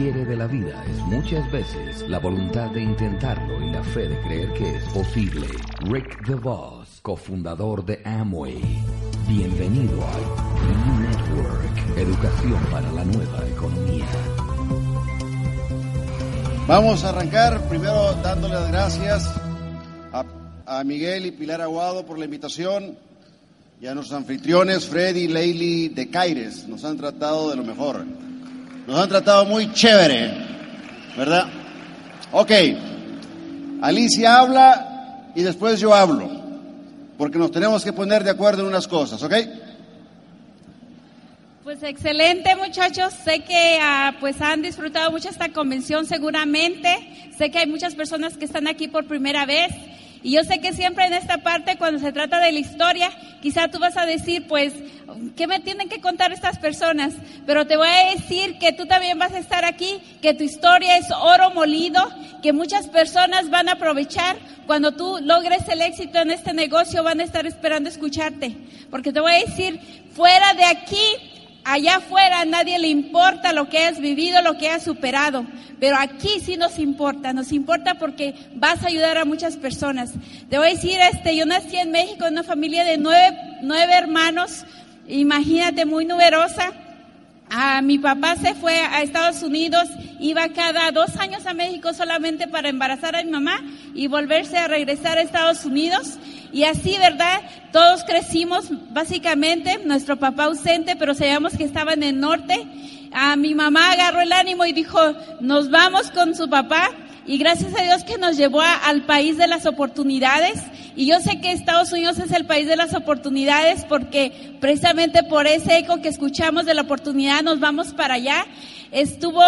Hombre y lo que quiere de la vida es muchas veces la voluntad de intentarlo y la fe de creer que es posible. Rick DeVos, cofundador de Amway. Bienvenido al New Network, educación para la nueva economía. Vamos a arrancar primero dándole las gracias a, a Miguel y Pilar Aguado por la invitación y a nuestros anfitriones Freddy y Leili de Caires. Nos han tratado de lo mejor. Nos han tratado muy chévere, ¿verdad? Ok. Alicia habla y después yo hablo, porque nos tenemos que poner de acuerdo en unas cosas, ¿ok? Pues excelente muchachos, sé que ah, pues han disfrutado mucho esta convención seguramente, sé que hay muchas personas que están aquí por primera vez y yo sé que siempre en esta parte cuando se trata de la historia, quizá tú vas a decir pues, ¿qué me tienen que contar estas personas? Pero te voy a decir que tú también vas a estar aquí, que tu historia es oro molido, que muchas personas van a aprovechar cuando tú logres el éxito en este negocio, van a estar esperando escucharte, porque te voy a decir, fuera de aquí Allá afuera a nadie le importa lo que has vivido, lo que has superado, pero aquí sí nos importa, nos importa porque vas a ayudar a muchas personas. Te voy a decir, este, yo nací en México en una familia de nueve, nueve hermanos, imagínate, muy numerosa. Ah, mi papá se fue a Estados Unidos, iba cada dos años a México solamente para embarazar a mi mamá y volverse a regresar a Estados Unidos. Y así, ¿verdad? Todos crecimos básicamente, nuestro papá ausente, pero sabíamos que estaba en el norte. A mi mamá agarró el ánimo y dijo, nos vamos con su papá. Y gracias a Dios que nos llevó a- al país de las oportunidades. Y yo sé que Estados Unidos es el país de las oportunidades porque precisamente por ese eco que escuchamos de la oportunidad nos vamos para allá. Estuvo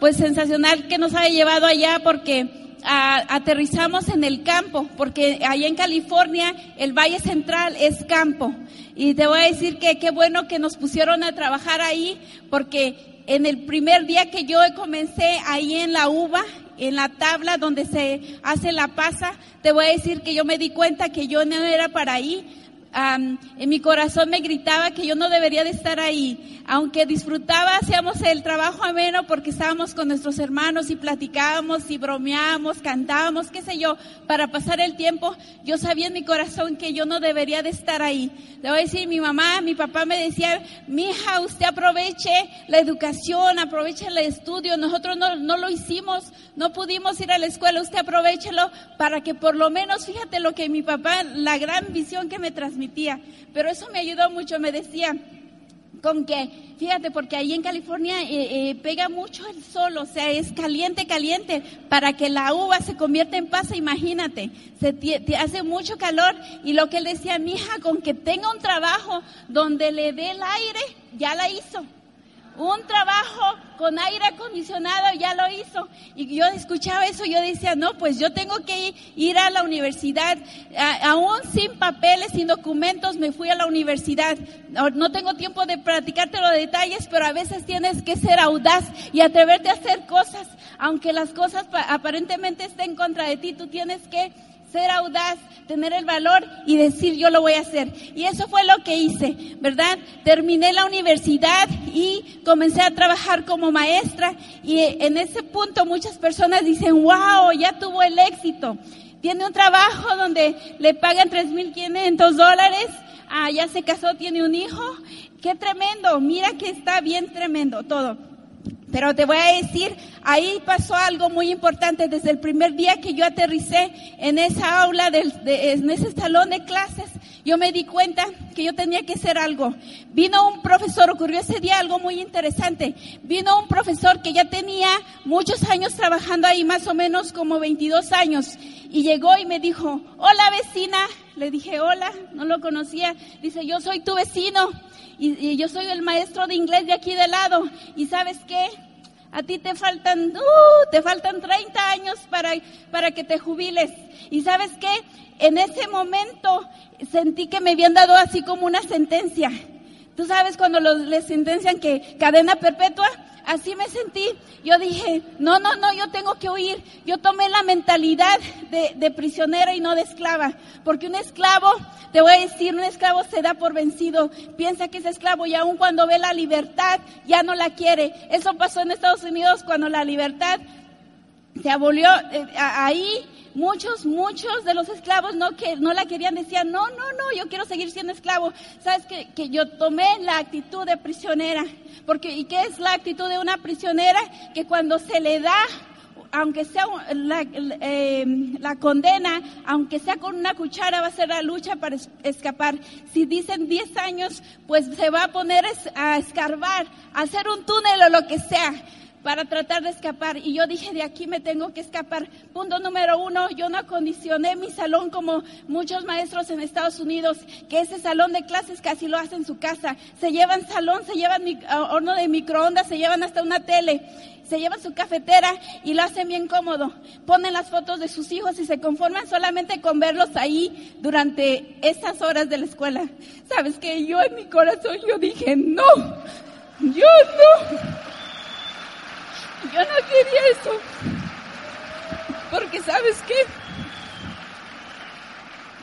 pues sensacional que nos haya llevado allá porque aterrizamos en el campo, porque allá en California el Valle Central es campo. Y te voy a decir que qué bueno que nos pusieron a trabajar ahí, porque en el primer día que yo comencé ahí en la uva, en la tabla donde se hace la pasa, te voy a decir que yo me di cuenta que yo no era para ahí. Am, en mi corazón me gritaba que yo no debería de estar ahí. Aunque disfrutaba, hacíamos el trabajo ameno porque estábamos con nuestros hermanos y platicábamos y bromeábamos, cantábamos, qué sé yo, para pasar el tiempo. Yo sabía en mi corazón que yo no debería de estar ahí. Le voy a decir, mi mamá, mi papá me decía, mi hija, usted aproveche la educación, aproveche el estudio. Nosotros no, no lo hicimos, no pudimos ir a la escuela, usted aprovechelo para que por lo menos, fíjate lo que mi papá, la gran visión que me transmitía. Pero eso me ayudó mucho, me decía, con que, fíjate, porque ahí en California eh, eh, pega mucho el sol, o sea, es caliente, caliente, para que la uva se convierta en pasa, imagínate, se te hace mucho calor y lo que él decía, mi hija, con que tenga un trabajo donde le dé el aire, ya la hizo. Un trabajo con aire acondicionado ya lo hizo. Y yo escuchaba eso, yo decía, no, pues yo tengo que ir, a la universidad, A- aún sin papeles, sin documentos, me fui a la universidad. No, no tengo tiempo de platicarte los detalles, pero a veces tienes que ser audaz y atreverte a hacer cosas, aunque las cosas pa- aparentemente estén contra de ti, tú tienes que ser audaz, tener el valor y decir yo lo voy a hacer. Y eso fue lo que hice, ¿verdad? Terminé la universidad y comencé a trabajar como maestra y en ese punto muchas personas dicen, wow, ya tuvo el éxito. Tiene un trabajo donde le pagan 3.500 dólares, ah, ya se casó, tiene un hijo. Qué tremendo, mira que está bien tremendo todo. Pero te voy a decir, ahí pasó algo muy importante desde el primer día que yo aterricé en esa aula, del- de- en ese salón de clases. yo me di cuenta que yo tenía que hacer algo. Vino un profesor, ocurrió ese día algo muy interesante. Vino un profesor que ya tenía muchos años trabajando ahí, más o menos como 22 años, y llegó y me dijo, hola vecina. Le dije, hola, no lo conocía. Dice, yo soy tu vecino y, yo soy el maestro de inglés de aquí de lado. ¿Y sabes qué? A ti te faltan, uh, te faltan 30 años para, para que te jubiles. ¿Y sabes qué? En ese momento sentí que me habían dado así como una sentencia. Tú sabes cuando los, les sentencian que cadena perpetua, así me sentí. Yo dije, no, no, no, yo tengo que huir. Yo tomé la mentalidad de, de prisionera y no de esclava. Porque un esclavo, te voy a decir, un esclavo se da por vencido. Piensa que es esclavo y aun cuando ve la libertad, ya no la quiere. Eso pasó en Estados Unidos cuando la libertad se abolió eh, ahí Muchos, muchos de los esclavos no, que, no la querían, decían, no, no, no, yo quiero seguir siendo esclavo. ¿Sabes que, que yo tomé la actitud de prisionera? Porque, ¿y qué es la actitud de una prisionera? Que cuando se le da aunque sea la, eh, la, condena, aunque sea con una cuchara, va a ser la lucha para escapar. Si dicen 10 años, pues se va a poner a escarbar, a hacer un túnel o lo que sea para tratar de escapar. Y yo dije, de aquí me tengo que escapar. Punto número uno, yo no acondicioné mi salón como muchos maestros en Estados Unidos, que ese salón de clases casi lo hacen en su casa. Se llevan salón, se llevan horno de microondas, se llevan hasta una tele se llevan su cafetera y lo hacen bien cómodo. Ponen las fotos de sus hijos y se conforman solamente con verlos ahí durante esas horas de la escuela. Sabes que yo en mi corazón yo dije, no, yo no. Yo no quería eso. Porque sabes qué?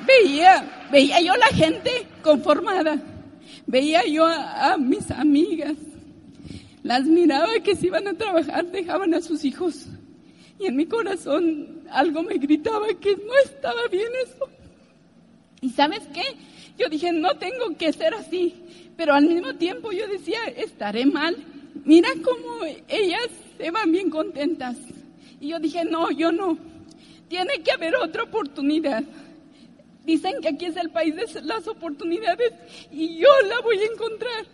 Veía, veía yo la gente conformada. Veía yo a, mis amigas. Las miraba que si iban a trabajar dejaban a sus hijos. Y en mi corazón algo me gritaba que no estaba bien eso. ¿Y sabes qué? Yo dije, no tengo que ser así. Pero al mismo tiempo yo decía, estaré mal. Mira cómo ellas se van bien contentas. Y yo dije, no, yo no. Tiene que haber otra oportunidad. Dicen que aquí es el país de las oportunidades y yo la voy a encontrar.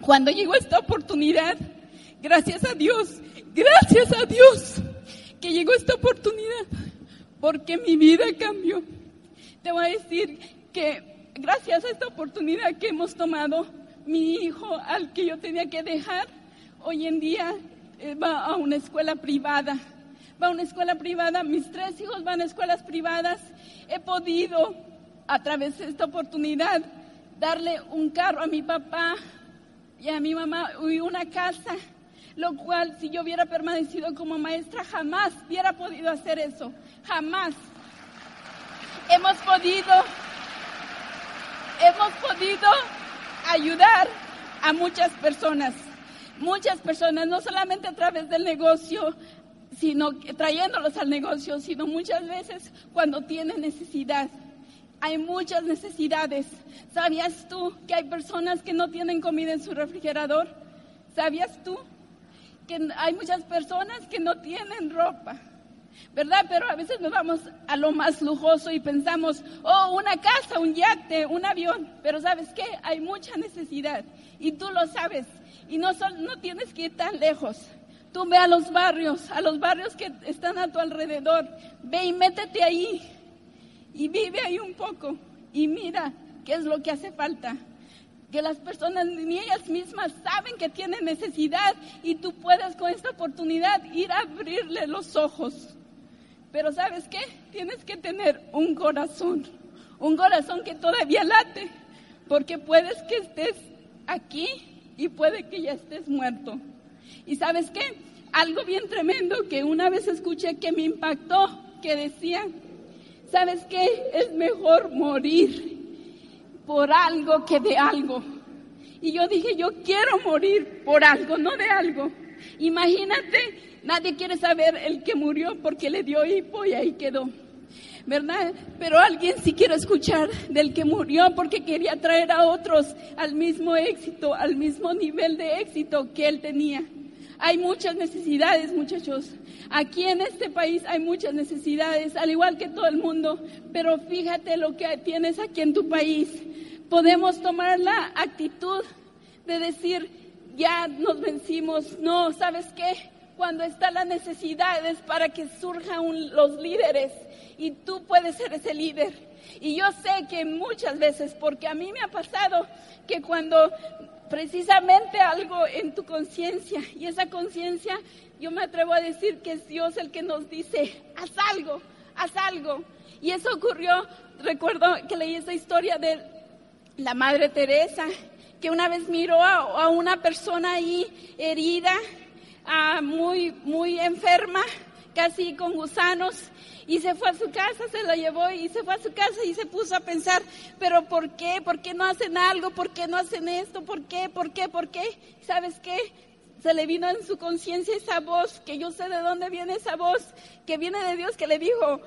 Cuando llegó esta oportunidad, gracias a Dios, gracias a Dios que llegó esta oportunidad, porque mi vida cambió. Te voy a decir que gracias a esta oportunidad que hemos tomado, mi hijo al que yo tenía que dejar, hoy en día eh, va a una escuela privada. Va a una escuela privada, mis tres hijos van a escuelas privadas. He podido, a través de esta oportunidad, darle un carro a mi papá y a mi mamá y una casa, lo cual si yo hubiera permanecido como maestra jamás hubiera podido hacer eso, jamás. Hemos podido, hemos podido ayudar a muchas personas muchas personas, no solamente a través del negocio, sino trayéndolos al negocio, sino muchas veces cuando tienen necesidad. Hay muchas necesidades. ¿Sabías tú que hay personas que no tienen comida en su refrigerador? ¿Sabías tú que hay muchas personas que no tienen ropa? ¿Verdad? Pero a veces nos vamos a lo más lujoso y pensamos, oh, una casa, un yate, un avión. Pero ¿sabes qué? Hay mucha necesidad y tú lo sabes. Y no, no tienes que ir tan lejos. Tú ve a los barrios, a los barrios que están a tu alrededor. Ve y métete ahí. Y vive ahí un poco. Y mira qué es lo que hace falta. Que las personas ni ellas mismas saben que tienen necesidad y tú puedes con esta oportunidad ir a abrirle los ojos. Pero ¿sabes qué? Tienes que tener un corazón. Un corazón que todavía late. Porque puedes que estés aquí y puede que ya estés muerto. ¿Y sabes qué? Algo bien tremendo que una vez escuché que me impactó, que decía, ¿sabes qué? Es mejor morir por algo que de algo. Y yo dije, yo quiero morir por algo, no de algo. Imagínate, nadie quiere saber el que murió porque le dio hipo y ahí quedó. ¿verdad? Pero alguien sí quiere escuchar del que murió porque quería traer a otros al mismo éxito, al mismo nivel de éxito que él tenía. Hay muchas necesidades, muchachos. Aquí en este país hay muchas necesidades, al igual que todo el mundo. Pero fíjate lo que tienes aquí en tu país. Podemos tomar la actitud de decir, ya nos vencimos. No, ¿sabes qué? Cuando está la necesidad es para que surjan los líderes y tú puedes ser ese líder. Y yo sé que muchas veces, porque a mí me ha pasado que cuando precisamente algo en tu conciencia y esa conciencia, yo me atrevo a decir que es Dios el que nos dice, haz algo, haz algo. Y eso ocurrió, recuerdo que leí esa historia de la Madre Teresa, que una vez miró a, una persona ahí herida, muy, muy enferma, casi con gusanos, y se fue a su casa, se la llevó y se fue a su casa y se puso a pensar, pero ¿por qué? ¿Por qué no hacen algo? ¿Por qué no hacen esto? ¿Por qué? ¿Por qué? ¿Por qué? ¿Sabes qué? Se le vino en su conciencia esa voz, que yo sé de dónde viene esa voz, que viene de Dios, que le dijo,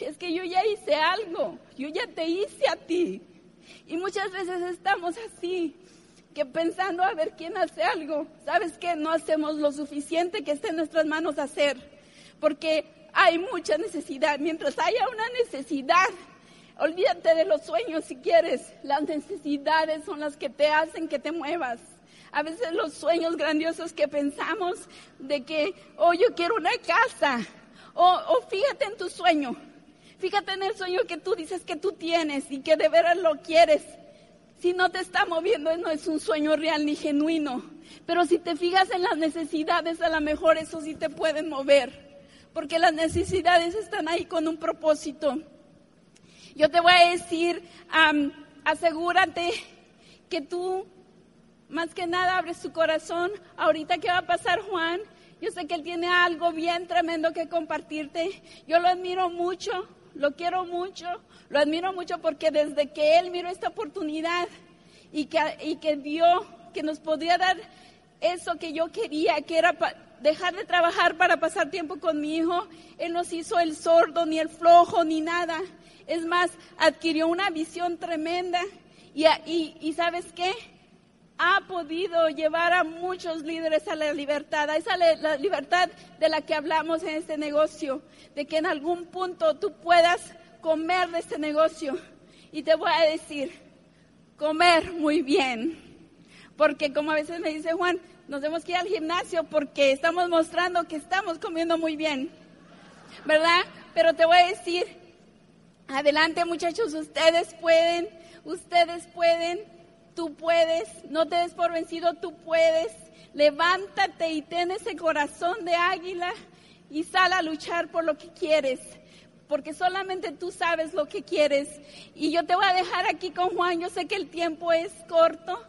es que yo ya hice algo, yo ya te hice a ti. Y muchas veces estamos así, que pensando a ver quién hace algo. ¿Sabes qué? No hacemos lo suficiente que esté en nuestras manos hacer. Porque hay mucha necesidad. Mientras haya una necesidad, olvídate de los sueños si quieres. Las necesidades son las que te hacen que te muevas. A veces los sueños grandiosos que pensamos de que, oh, yo quiero una casa. O, o fíjate en tu sueño. Fíjate en el sueño que tú dices que tú tienes y que de veras lo quieres. Si no te está moviendo, no es un sueño real ni genuino. Pero si te fijas en las necesidades, a lo mejor eso sí te puede mover porque las necesidades están ahí con un propósito. Yo te voy a decir, asegúrate que tú, más que nada, abres tu corazón. Ahorita que va a pasar Juan, yo sé que él tiene algo bien tremendo que compartirte. Yo lo admiro mucho, lo quiero mucho, lo admiro mucho porque desde que él miró esta oportunidad y que, y que que nos podía dar eso que yo quería, que era dejar de trabajar para pasar tiempo con mi hijo. Él no hizo el sordo, ni el flojo, ni nada. Es más, adquirió una visión tremenda. Y, y, sabes qué? Ha podido llevar a muchos líderes a la libertad, a esa la libertad de la que hablamos en este negocio, de que en algún punto tú puedas comer de este negocio. Y te voy a decir, comer muy bien. Porque como a veces me dice Juan, nos tenemos que ir al gimnasio porque estamos mostrando que estamos comiendo muy bien, ¿verdad? Pero te voy a decir, adelante muchachos, ustedes pueden, ustedes pueden, tú puedes, no te des por vencido, tú puedes, levántate y ten ese corazón de águila y sal a luchar por lo que quieres porque solamente tú sabes lo que quieres. Y yo te voy a dejar aquí con Juan, yo sé que el tiempo es corto,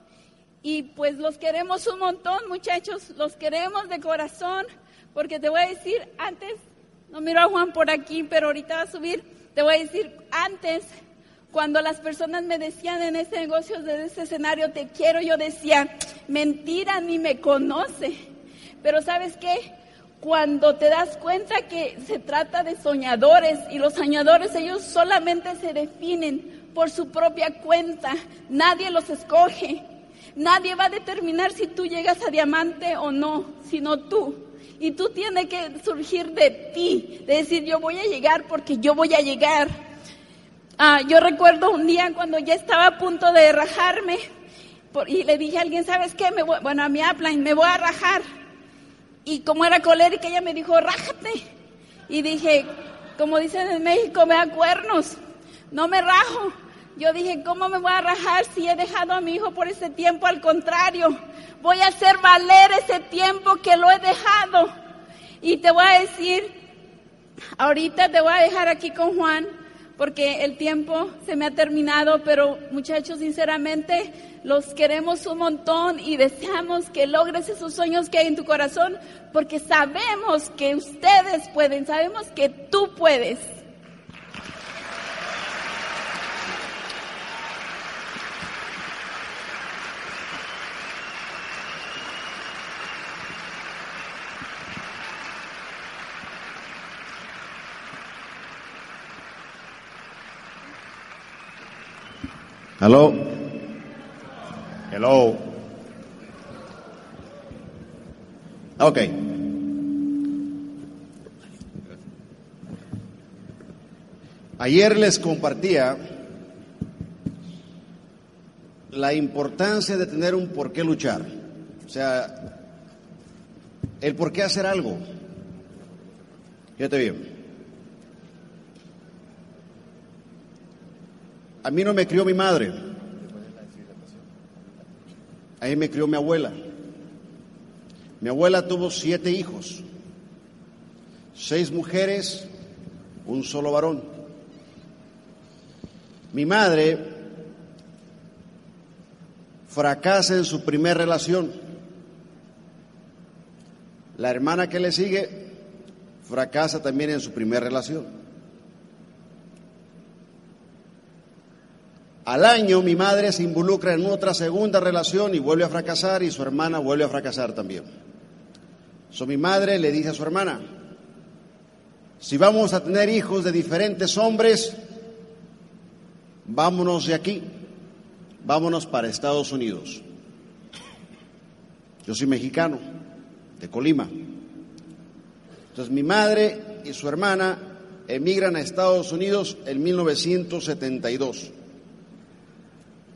y pues los queremos un montón, muchachos, los queremos de corazón, porque te voy a decir, antes, no miro a Juan por aquí, pero ahorita va a subir, te voy a decir, antes, cuando las personas me decían en ese negocio, de ese escenario, te quiero, yo decía, mentira, ni me conoce. Pero sabes qué? Cuando te das cuenta que se trata de soñadores y los soñadores ellos solamente se definen por su propia cuenta, nadie los escoge. Nadie va a determinar si tú llegas a diamante o no, sino tú. Y tú tienes que surgir de ti, de decir yo voy a llegar porque yo voy a llegar. Ah, yo recuerdo un día cuando ya estaba a punto de rajarme y le dije a alguien, ¿sabes qué? Me bueno, a mi upline, me voy a rajar. Y como era colérica, ella me dijo, rájate. Y dije, como dicen en México, me da cuernos, no me rajo. Yo dije, ¿cómo me voy a rajar si he dejado a mi hijo por ese tiempo? Al contrario, voy a hacer valer ese tiempo que lo he dejado. Y te voy a decir, ahorita te voy a dejar aquí con Juan, porque el tiempo se me ha terminado, pero muchachos, sinceramente, los queremos un montón y deseamos que logres esos sueños que hay en tu corazón, porque sabemos que ustedes pueden, sabemos que tú puedes. Hello. Hello. Ok. Ayer les compartía la importancia de tener un por qué luchar. O sea, el por qué hacer algo. Fíjate bien. A mí no me crió mi madre. A mí me crió mi abuela. Mi abuela tuvo siete hijos, seis mujeres, un solo varón. Mi madre fracasa en su primera relación. La hermana que le sigue fracasa también en su primera relación. Al año mi madre se involucra en otra segunda relación y vuelve a fracasar y su hermana vuelve a fracasar también. So, mi madre le dice a su hermana, si vamos a tener hijos de diferentes hombres, vámonos de aquí, vámonos para Estados Unidos. Yo soy mexicano, de Colima. Entonces mi madre y su hermana emigran a Estados Unidos en 1972,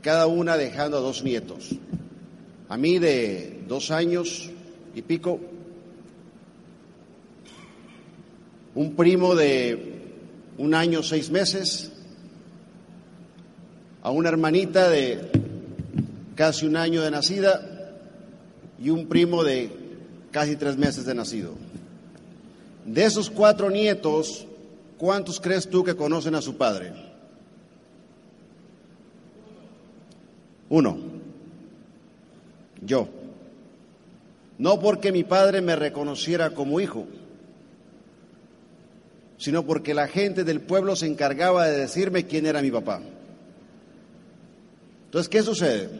cada una dejando a dos nietos. A mí de dos años y pico un primo de un año, seis meses, a una hermanita de casi un año de nacida y un primo de casi tres meses de nacido. De esos cuatro nietos, ¿cuántos crees tú que conocen a su padre? Uno. Yo. No porque mi padre me reconociera como hijo, sino porque la gente del pueblo se encargaba de decirme quién era mi papá. Entonces, ¿qué sucede?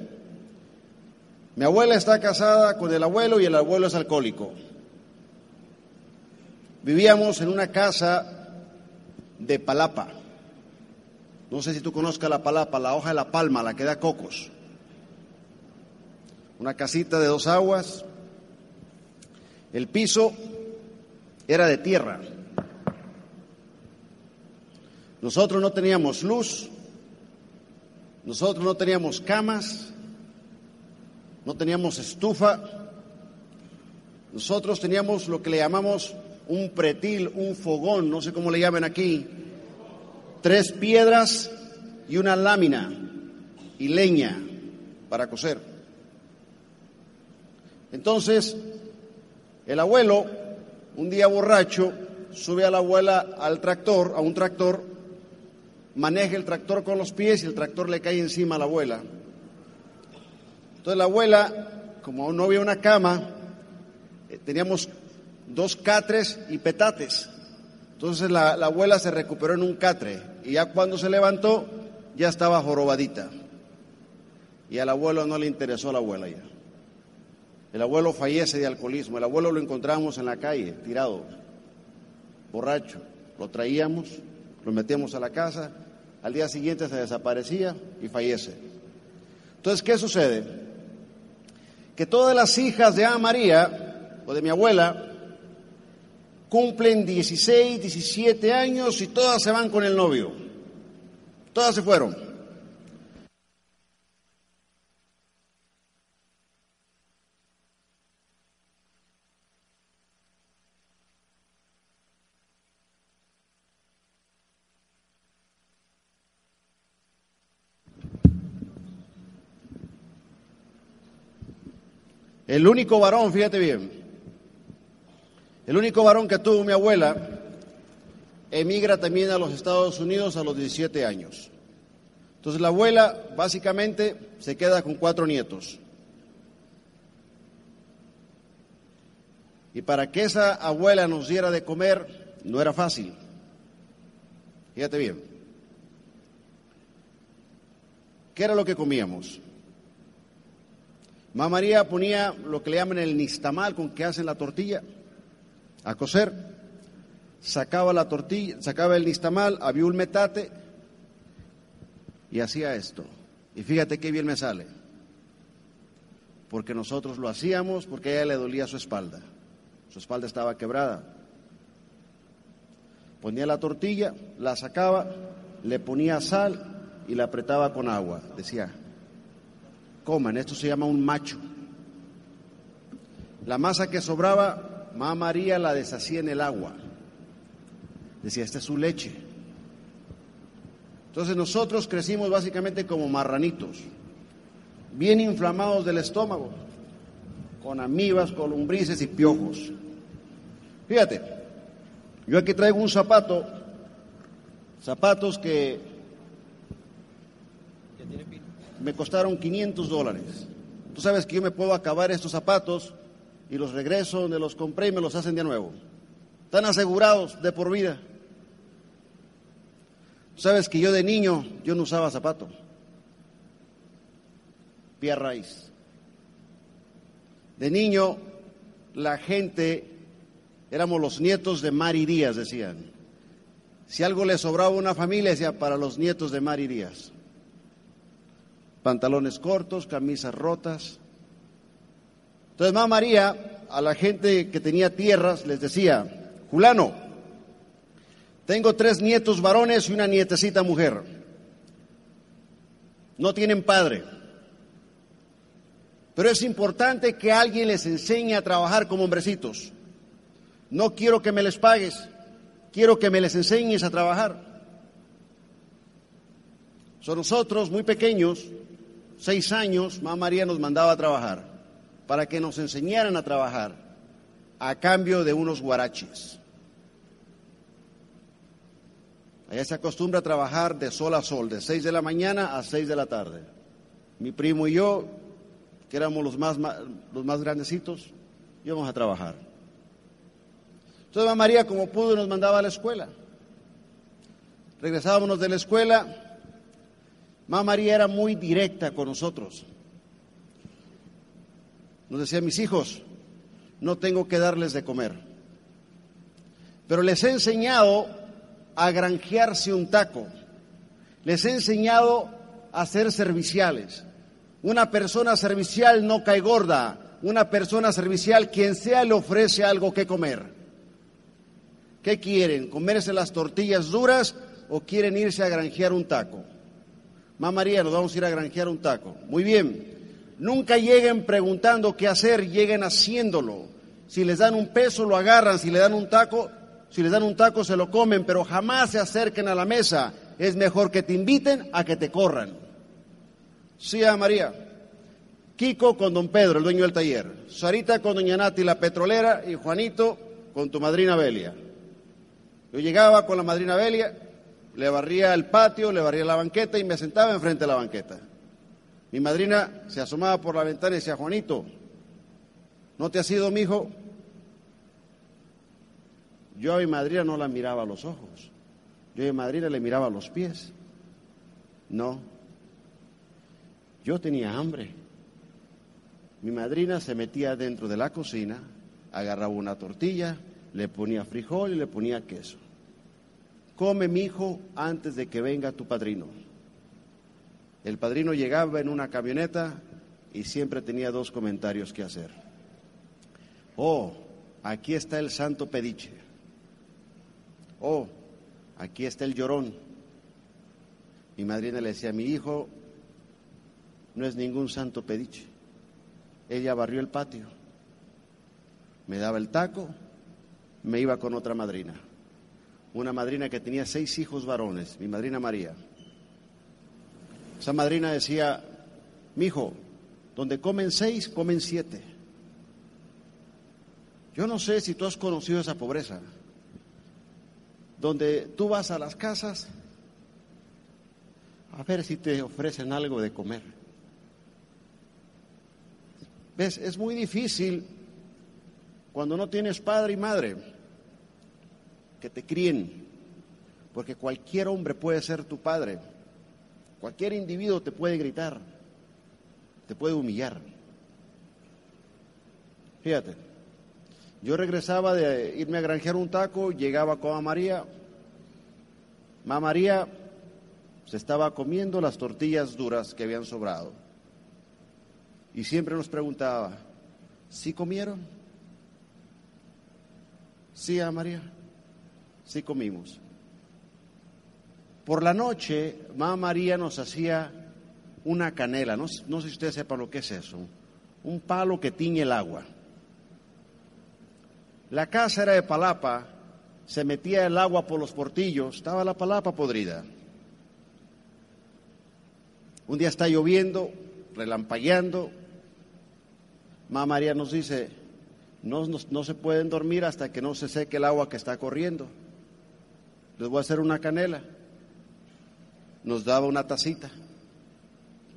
Mi abuela está casada con el abuelo y el abuelo es alcohólico. Vivíamos en una casa de palapa. No sé si tú conozcas la palapa, la hoja de la palma, la que da cocos. Una casita de dos aguas. El piso era de tierra. Nosotros no teníamos luz, nosotros no teníamos camas, no teníamos estufa, nosotros teníamos lo que le llamamos un pretil, un fogón, no sé cómo le llaman aquí, tres piedras y una lámina y leña para coser. Entonces, el abuelo, un día borracho, sube a la abuela al tractor, a un tractor, maneja el tractor con los pies y el tractor le cae encima a la abuela. Entonces la abuela, como no había una cama, eh, teníamos dos catres y petates. Entonces la, abuela se recuperó en un catre y ya cuando se levantó ya estaba jorobadita. Y al abuelo no le interesó la abuela ya. El abuelo fallece de alcoholismo. El abuelo lo encontramos en la calle, tirado, borracho. Lo traíamos, lo metíamos a la casa al día siguiente se desaparecía y fallece. Entonces, ¿qué sucede? Que todas las hijas de Ana María o de mi abuela cumplen 16, 17 años y todas se van con el novio. Todas se fueron. El único varón, fíjate bien, el único varón que tuvo mi abuela emigra también a los Estados Unidos a los 17 años. Entonces la abuela básicamente se queda con cuatro nietos. Y para que esa abuela nos diera de comer no era fácil. Fíjate bien. ¿Qué era lo que comíamos? Mamá María ponía lo que le llaman el nistamal con que hacen la tortilla a cocer. Sacaba la tortilla, sacaba el nistamal, había un metate y hacía esto. Y fíjate qué bien me sale. Porque nosotros lo hacíamos porque a ella le dolía su espalda. Su espalda estaba quebrada. Ponía la tortilla, la sacaba, le ponía sal y la apretaba con agua. Decía, coman, esto se llama un macho. La masa que sobraba, mamá María la deshacía en el agua. Decía, esta es su leche. Entonces nosotros crecimos básicamente como marranitos, bien inflamados del estómago, con amibas, con lombrices y piojos. Fíjate, yo aquí traigo un zapato, zapatos que me costaron 500 dólares. Tú sabes que yo me puedo acabar estos zapatos y los regreso donde los compré y me los hacen de nuevo. Están asegurados de por vida. Sabes que yo de niño, yo no usaba zapato. Pie raíz. De niño, la gente, éramos los nietos de Mari Díaz, decían. Si algo le sobraba a una familia, decía, para los nietos de Mari Díaz. Pantalones cortos, camisas rotas. Entonces, mamá María, a la gente que tenía tierras, les decía, Julano, tengo tres nietos varones y una nietecita mujer. No tienen padre. Pero es importante que alguien les enseñe a trabajar como hombrecitos. No quiero que me les pagues, quiero que me les enseñes a trabajar. Son nosotros muy pequeños, seis años, mamá María nos mandaba a trabajar para que nos enseñaran a trabajar a cambio de unos guaraches. Allá se acostumbra a trabajar de sol a sol, de 6 de la mañana a 6 de la tarde. Mi primo y yo, que éramos los más, los más grandecitos, íbamos a trabajar. Entonces mamá María, como pudo, nos mandaba a la escuela. Regresábamos de la escuela. Mamá María era muy directa con nosotros. Nos decía, mis hijos, no tengo que darles de comer. Pero les he enseñado a granjearse un taco. Les he enseñado a ser serviciales. Una persona servicial no cae gorda. Una persona servicial, quien sea, le ofrece algo que comer. ¿Qué quieren? ¿Comerse las tortillas duras o quieren irse a granjear un taco? Mamá María, nos vamos a ir a granjear un taco. Muy bien. Nunca lleguen preguntando qué hacer, lleguen haciéndolo. Si les dan un peso, lo agarran. Si le dan un taco, si les dan un taco se lo comen, pero jamás se acerquen a la mesa. Es mejor que te inviten a que te corran. Sí, a María. Kiko con don Pedro, el dueño del taller. Sarita con doña Nati, la petrolera. Y Juanito con tu madrina Belia. Yo llegaba con la madrina Belia, le barría el patio, le barría la banqueta y me sentaba enfrente de la banqueta. Mi madrina se asomaba por la ventana y decía, Juanito, ¿no te has ido, mi hijo? Yo a mi madrina no la miraba a los ojos, yo a mi madrina le miraba a los pies. No, yo tenía hambre. Mi madrina se metía dentro de la cocina, agarraba una tortilla, le ponía frijol y le ponía queso. Come, mi hijo, antes de que venga tu padrino. El padrino llegaba en una camioneta y siempre tenía dos comentarios que hacer. Oh, aquí está el santo pediche oh, aquí está el llorón. Mi madrina le decía, mi hijo no es ningún santo pediche. Ella barrió el patio, me daba el taco, me iba con otra madrina. Una madrina que tenía seis hijos varones, mi madrina María. Esa madrina decía, mi hijo, donde comen seis, comen siete. Yo no sé si tú has conocido esa pobreza donde tú vas a las casas a ver si te ofrecen algo de comer. ¿Ves? Es muy difícil cuando no tienes padre y madre que te críen, porque cualquier hombre puede ser tu padre, cualquier individuo te puede gritar, te puede humillar. Fíjate, yo regresaba de irme a granjear un taco, llegaba con María. Mamá María se estaba comiendo las tortillas duras que habían sobrado. Y siempre nos preguntaba, ¿sí comieron? Sí, a María. Sí comimos. Por la noche, mamá María nos hacía una canela. No, sé si ustedes sepan lo que es eso. Un palo que tiñe el agua. La casa era de palapa, se metía el agua por los portillos, estaba la palapa podrida. Un día está lloviendo, relampagueando. Mamá María nos dice, no, no, no, se pueden dormir hasta que no se seque el agua que está corriendo. Les voy a hacer una canela. Nos daba una tacita.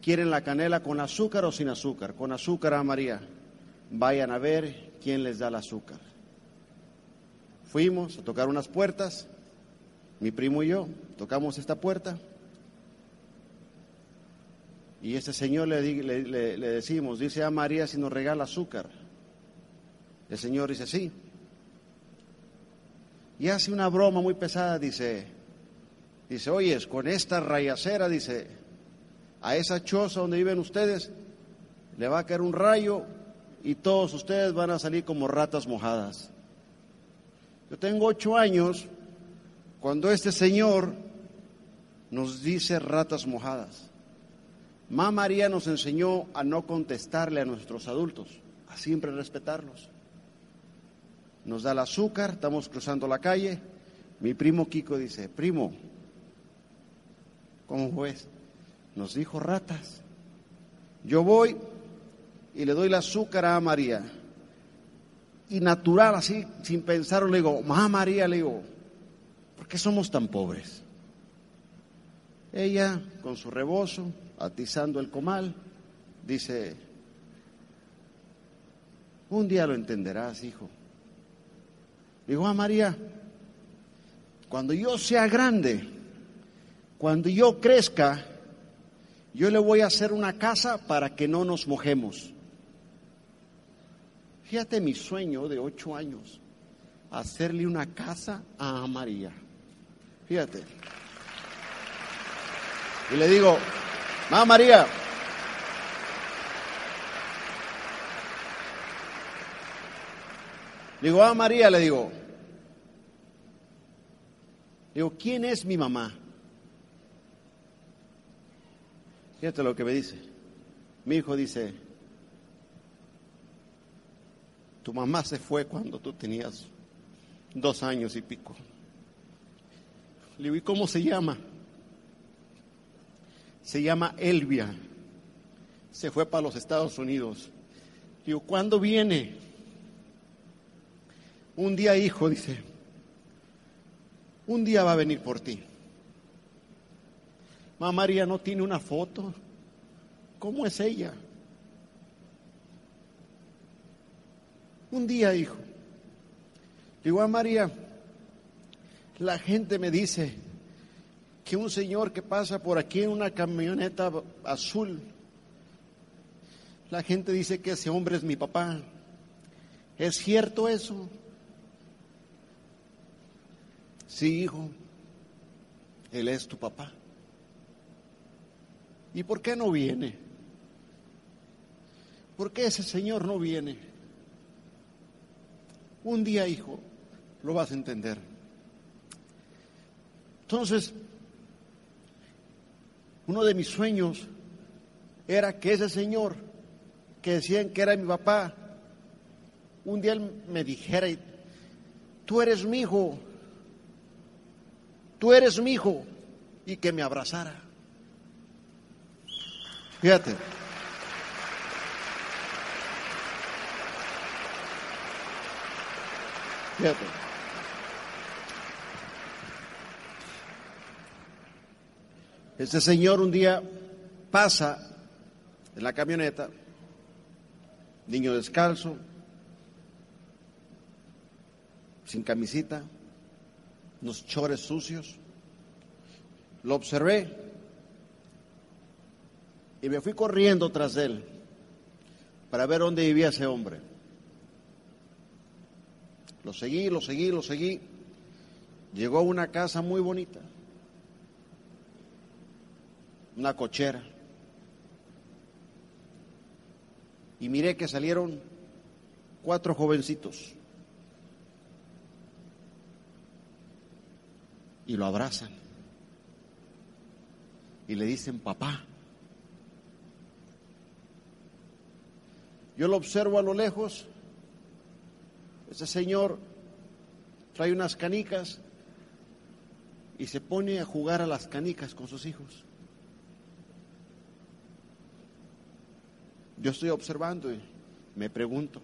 ¿Quieren la canela con azúcar o sin azúcar? Con azúcar María. Vayan a ver quién les da el azúcar. Fuimos a tocar unas puertas, mi primo y yo, tocamos esta puerta. Y ese señor le, le decimos, dice a María si nos regala azúcar. El señor dice, sí. Y hace una broma muy pesada, dice, dice, oyes, con esta rayacera, dice, a esa choza donde viven ustedes, le va a caer un rayo y todos ustedes van a salir como ratas mojadas. Yo tengo ocho años cuando este señor nos dice ratas mojadas. Mamá María nos enseñó a no contestarle a nuestros adultos, a siempre respetarlos. Nos da el azúcar, estamos cruzando la calle. Mi primo Kiko dice, primo, ¿cómo ves? Nos dijo ratas. Yo voy y le doy el azúcar a María y natural, así, sin pensarlo, le digo, mamá María, le digo, ¿por qué somos tan pobres? Ella, con su rebozo, atizando el comal, dice, un día lo entenderás, hijo. Digo, a María, cuando yo sea grande, cuando yo crezca, yo le voy a hacer una casa para que no nos mojemos. Fíjate mi sueño de ocho años, hacerle una casa a María. Fíjate. Y le digo, mamá María, digo, a María, le digo, digo, ¿quién es mi mamá? Fíjate lo que me dice. Mi hijo dice, tu mamá se fue cuando tú tenías dos años y pico. Le digo, ¿y cómo se llama? Se llama Elvia. Se fue para los Estados Unidos. Digo, ¿cuándo viene? Un día, hijo, dice, un día va a venir por ti. Mamá María no tiene una foto. ¿Cómo es ella? Un día, hijo, digo a María, la gente me dice que un señor que pasa por aquí en una camioneta azul, la gente dice que ese hombre es mi papá. ¿Es cierto eso? Sí, hijo, él es tu papá. ¿Y por qué no viene? ¿Por qué ese señor no viene? Un día, hijo, lo vas a entender. Entonces, uno de mis sueños era que ese señor que decían que era mi papá, un día él me dijera, tú eres mi hijo, tú eres mi hijo, y que me abrazara. Fíjate. Fíjate. Este señor un día pasa en la camioneta, niño descalzo, sin camisita, unos chores sucios. Lo observé y me fui corriendo tras él para ver dónde vivía ese hombre. Lo seguí, lo seguí, lo seguí. Llegó a una casa muy bonita, una cochera. Y miré que salieron cuatro jovencitos. Y lo abrazan y le dicen papá. Yo lo observo a lo lejos. Ese señor trae unas canicas y se pone a jugar a las canicas con sus hijos. Yo estoy observando y me pregunto,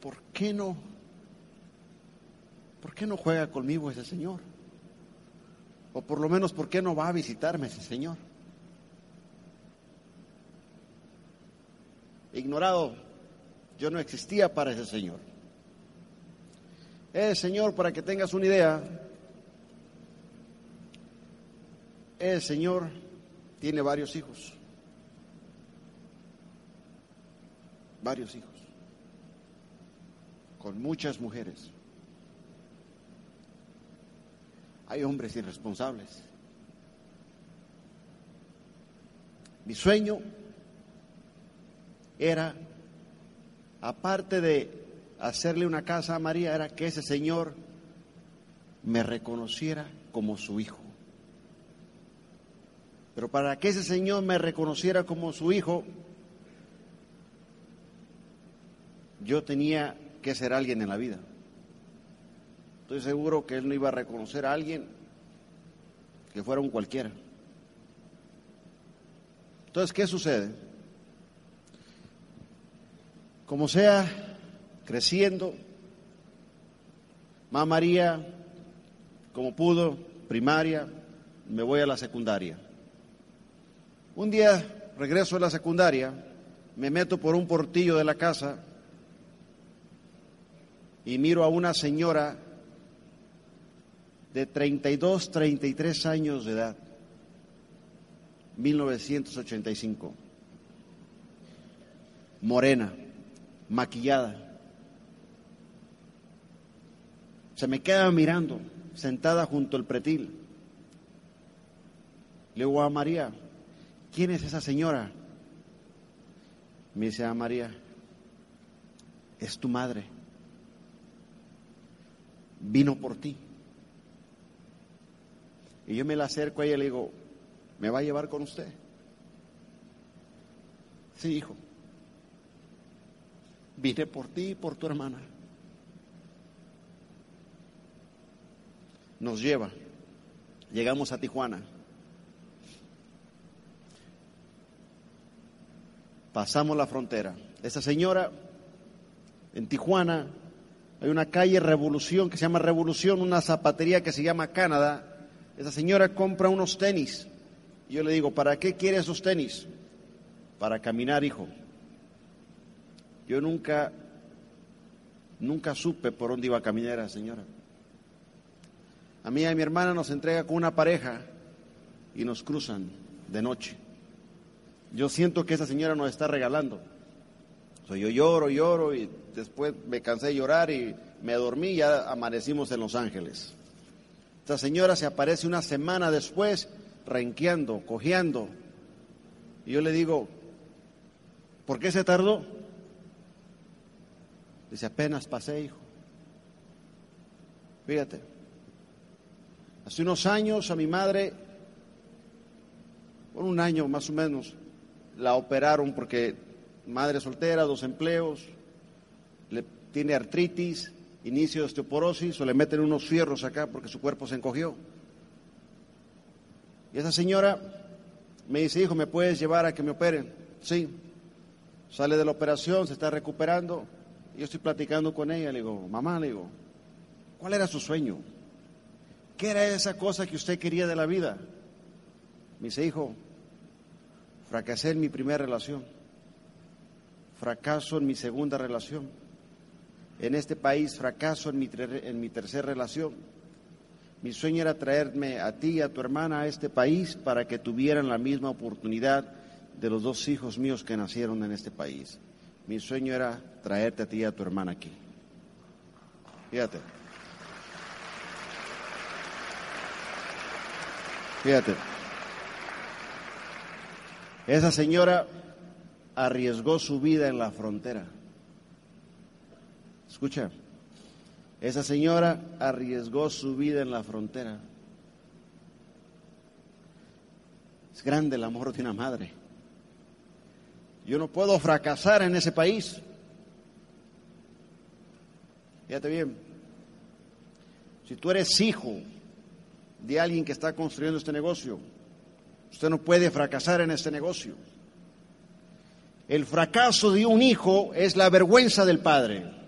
¿por qué no? ¿Por qué no juega conmigo ese señor? O por lo menos, ¿por qué no va a visitarme ese señor? Ignorado, yo no existía para ese señor. Ese señor, para que tengas una idea, ese señor tiene varios hijos. Varios hijos. Con muchas mujeres. Hay hombres irresponsables. Mi sueño era, aparte de hacerle una casa a María, era que ese Señor me reconociera como su hijo. Pero para que ese Señor me reconociera como su hijo, yo tenía que ser alguien en la vida. Estoy seguro que él no iba a reconocer a alguien que fuera un cualquiera. Entonces, ¿qué sucede? Como sea, creciendo, Mamá María, como pudo, primaria, me voy a la secundaria. Un día regreso a la secundaria, me meto por un portillo de la casa y miro a una señora de 32, 33 años de edad, 1985, morena, maquillada. Se me queda mirando, sentada junto al pretil. Le digo a María, ¿quién es esa señora? Me dice a María, es tu madre. Vino por ti. Y yo me la acerco a ella y le digo, ¿me va a llevar con usted? Sí, hijo. Vine por ti y por tu hermana. Nos lleva. Llegamos a Tijuana. Pasamos la frontera. Esa señora en Tijuana hay una calle Revolución que se llama Revolución, una zapatería que se llama Canadá esa señora compra unos tenis. Y yo le digo, ¿para qué quiere esos tenis? Para caminar, hijo. Yo nunca, nunca supe por dónde iba a caminar esa señora. A mí y a mi hermana nos entrega con una pareja y nos cruzan de noche. Yo siento que esa señora nos está regalando. yo lloro, lloro y después me cansé de llorar y me dormí y ya amanecimos en Los Ángeles. Esta señora se aparece una semana después, renqueando, cojeando. Y yo le digo, ¿por qué se tardó? Dice, apenas pasé, hijo. Fíjate, hace unos años a mi madre, por un año más o menos, la operaron porque madre soltera, dos empleos, le tiene artritis, inicio de osteoporosis o le meten unos fierros acá porque su cuerpo se encogió. Y esa señora me dice, hijo, ¿me puedes llevar a que me operen? Sí. Sale de la operación, se está recuperando. Yo estoy platicando con ella, le digo, mamá, le digo, ¿cuál era su sueño? ¿Qué era esa cosa que usted quería de la vida? Me dice, hijo, fracasé en mi primera relación, fracaso en mi segunda relación en este país, fracaso en mi, en mi tercera relación. Mi sueño era traerme a ti y a tu hermana a este país para que tuvieran la misma oportunidad de los dos hijos míos que nacieron en este país. Mi sueño era traerte a ti y a tu hermana aquí. Fíjate. Fíjate. Esa señora arriesgó su vida en la frontera. Escucha, Esa señora arriesgó su vida en la frontera. Es grande el amor de una madre. Yo no puedo fracasar en ese país. Fíjate bien, si tú eres hijo de alguien que está construyendo este negocio, usted no puede fracasar en este negocio. El fracaso de un hijo es la vergüenza del padre.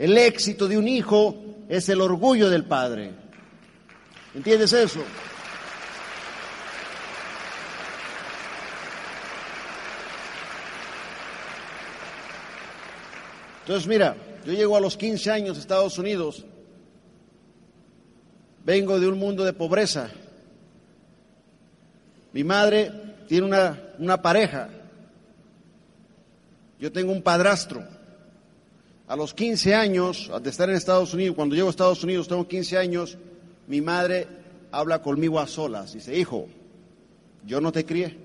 El éxito de un hijo es el orgullo del padre. ¿Entiendes eso? Entonces, mira, yo llego a los 15 años a Estados Unidos, vengo de un mundo de pobreza. Mi madre tiene una, una pareja, yo tengo un padrastro. A los 15 años, de estar en Estados Unidos, cuando llego a Estados Unidos, tengo 15 años, mi madre habla conmigo a solas. Dice, hijo, yo no te crié.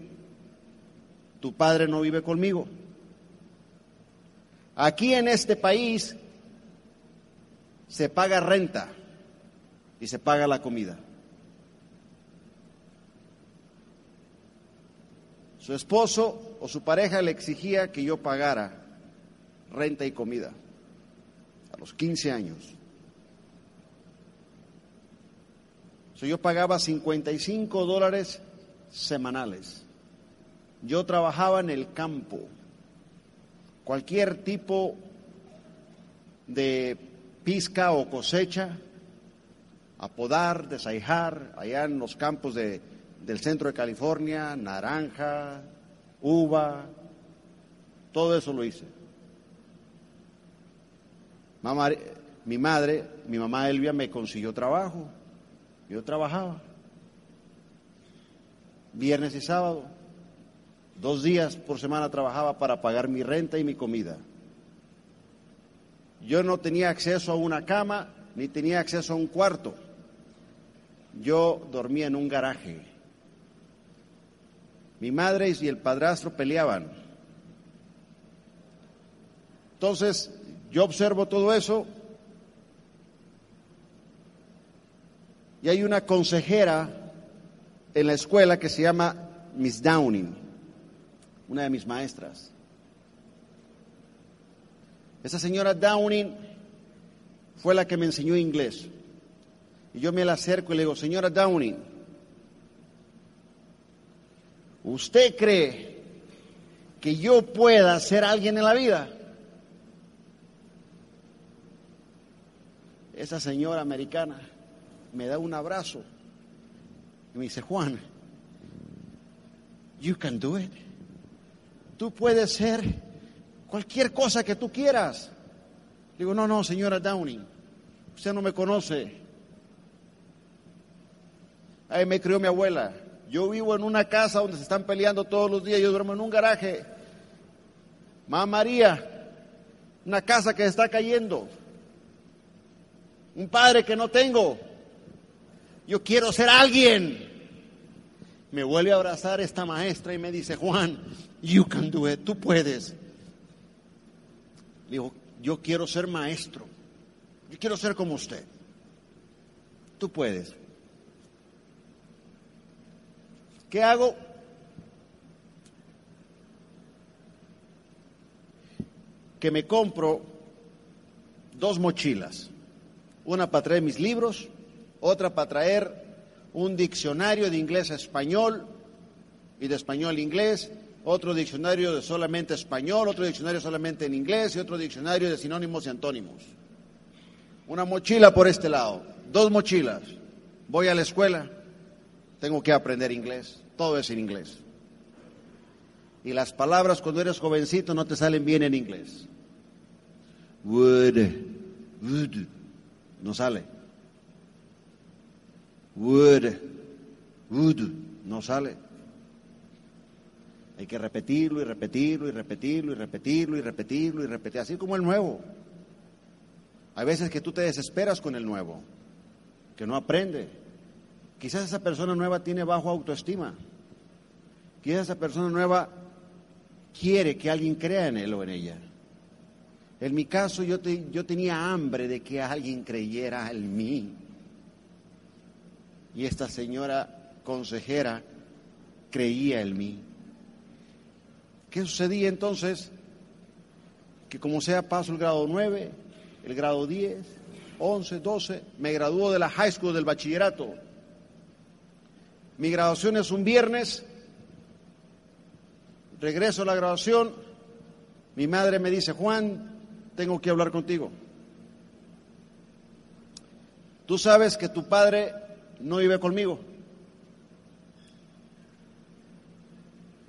Tu padre no vive conmigo. Aquí en este país se paga renta y se paga la comida. Su esposo o su pareja le exigía que yo pagara renta y comida a los 15 años. yo pagaba 55 dólares semanales. Yo trabajaba en el campo cualquier tipo de pizca o cosecha, a podar, desaijar, allá en los campos de, del centro de California, naranja, uva, todo eso lo hice. Mi madre, mi mamá Elvia me consiguió trabajo, yo trabajaba, viernes y sábado. Dos días por semana trabajaba para pagar mi renta y mi comida. Yo no tenía acceso a una cama ni tenía acceso a un cuarto. Yo dormía en un garaje. Mi madre y el padrastro peleaban. Entonces, yo observo todo eso y hay una consejera en la escuela que se llama Miss Downing una de mis maestras. Esa señora Downing fue la que me enseñó inglés. Y yo me la acerco y le digo, señora Downing, ¿usted cree que yo pueda ser alguien en la vida? Esa señora americana me da un abrazo y me dice, Juan, you can do it. Tú puedes ser cualquier cosa que tú quieras. Digo, no, no, señora Downing, usted no me conoce. Ahí me crió mi abuela. Yo vivo en una casa donde se están peleando todos los días. Yo duermo en un garaje. Mamá María, una casa que se está cayendo. Un padre que no tengo. Yo quiero ser alguien. Me vuelve a abrazar esta maestra y me dice, Juan, You can do it. Tú puedes. Dijo, yo quiero ser maestro. Yo quiero ser como usted. Tú puedes. ¿Qué hago? Que me compro dos mochilas. Una para traer mis libros, otra para traer un diccionario de inglés a español y de español a inglés otro diccionario de solamente español, otro diccionario solamente en inglés y otro diccionario de sinónimos y antónimos. Una mochila por este lado, dos mochilas. Voy a la escuela, tengo que aprender inglés, todo es en inglés. Y las palabras cuando eres jovencito no te salen bien en inglés. Would, would, no sale. Would, would, no sale. Hay que repetirlo y repetirlo y repetirlo y repetirlo y repetirlo y repetir, así como el nuevo. Hay veces que tú te desesperas con el nuevo, que no aprende. Quizás esa persona nueva tiene bajo autoestima. Quizás esa persona nueva quiere que alguien crea en él o en ella. En mi caso yo, yo tenía hambre de que alguien creyera en mí. Y esta señora consejera creía en mí. ¿Qué sucedía entonces? Que como sea paso el grado 9, el grado 10, 11, 12, me graduó de la high school del bachillerato. Mi graduación es un viernes, regreso a la graduación, mi madre me dice, Juan, tengo que hablar contigo. Tú sabes que tu padre no vive conmigo.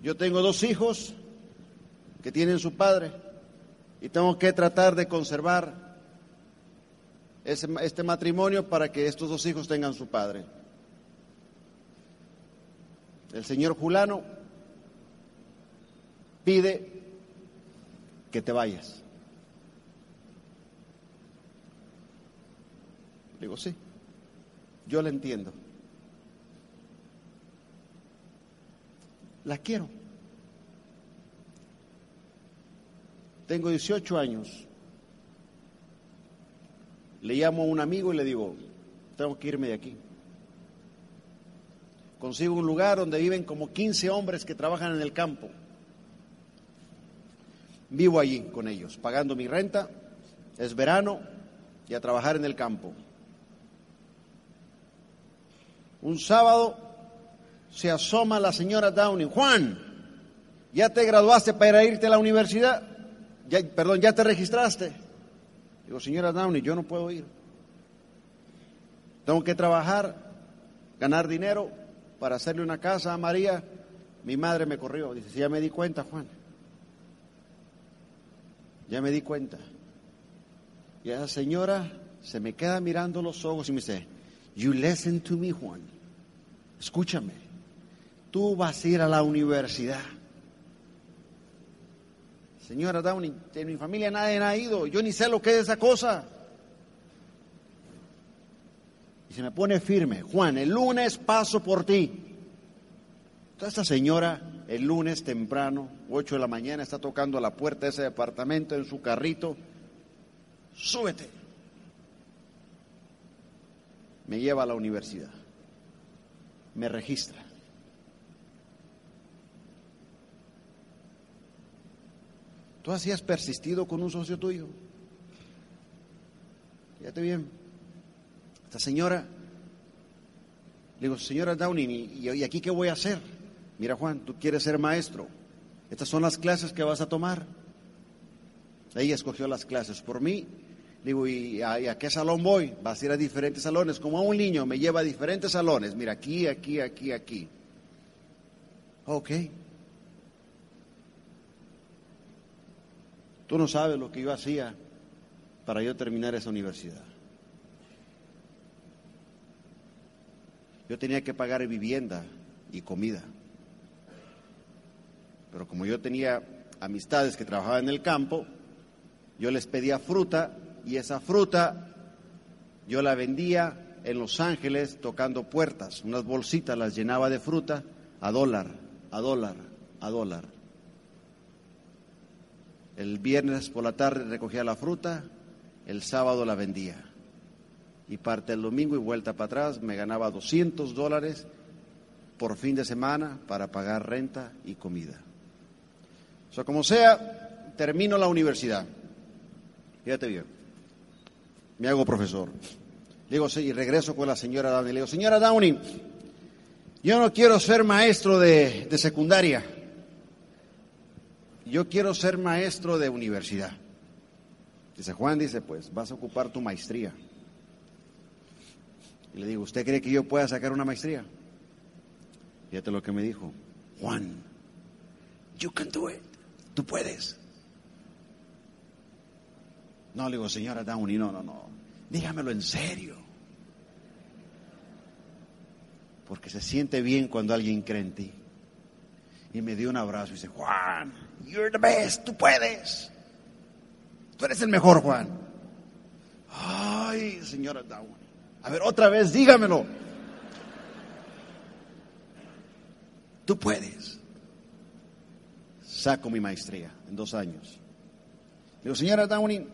Yo tengo dos hijos que tienen su padre y tengo que tratar de conservar este matrimonio para que estos dos hijos tengan su padre. El señor Julano pide que te vayas. Digo, sí, yo la entiendo. La quiero. Tengo 18 años. Le llamo a un amigo y le digo, tengo que irme de aquí. Consigo un lugar donde viven como 15 hombres que trabajan en el campo. Vivo allí con ellos, pagando mi renta, es verano y a trabajar en el campo. Un sábado se asoma la señora Downing, Juan, ¿ya te graduaste para irte a la universidad? Ya, perdón, ¿ya te registraste? Digo, señora Downey, yo no puedo ir. Tengo que trabajar, ganar dinero para hacerle una casa a María. Mi madre me corrió. Dice, ya me di cuenta, Juan. Ya me di cuenta. Y esa señora se me queda mirando los ojos y me dice, You listen to me, Juan. Escúchame. Tú vas a ir a la universidad. Señora Downey, en mi familia nadie ha ido. Yo ni sé lo que es esa cosa. Y se me pone firme. Juan, el lunes paso por ti. Entonces esta señora, el lunes temprano, 8 de la mañana, está tocando a la puerta de ese departamento en su carrito. Súbete. Me lleva a la universidad. Me registra. ¿Tú así has persistido con un socio tuyo? Fíjate bien. Esta señora, le digo, señora Downing, ¿y aquí qué voy a hacer? Mira Juan, tú quieres ser maestro. Estas son las clases que vas a tomar. Ella escogió las clases por mí. Digo, ¿y a, qué salón voy? Vas a ir a diferentes salones. Como a un niño me lleva a diferentes salones. Mira, aquí, aquí, aquí, aquí. Ok. Tú no sabes lo que yo hacía para yo terminar esa universidad. Yo tenía que pagar vivienda y comida. Pero como yo tenía amistades que trabajaban en el campo, yo les pedía fruta y esa fruta yo la vendía en Los Ángeles tocando puertas. Unas bolsitas las llenaba de fruta a dólar, a dólar, a dólar. El viernes por la tarde recogía la fruta, el sábado la vendía. Y parte el domingo y vuelta para atrás me ganaba 200 dólares por fin de semana para pagar renta y comida. O sea, como sea, termino la universidad. Fíjate bien. Me hago profesor. Digo, sí, y regreso con la señora Downey. Le digo, señora Downey, yo no quiero ser maestro de, de secundaria. Yo quiero ser maestro de universidad. Dice Juan, dice, pues vas a ocupar tu maestría. Y le digo, ¿usted cree que yo pueda sacar una maestría? Fíjate lo que me dijo. Juan, you can do it. Tú puedes. No, le digo, señora Downey, no, no, no. Dígamelo en serio. Porque se siente bien cuando alguien cree en ti. Y me dio un abrazo y dice, Juan, you're the best, tú puedes. Tú eres el mejor, Juan. Ay, señora Downey. A ver, otra vez, dígamelo. Tú puedes saco mi maestría en dos años. Digo, señora Downing,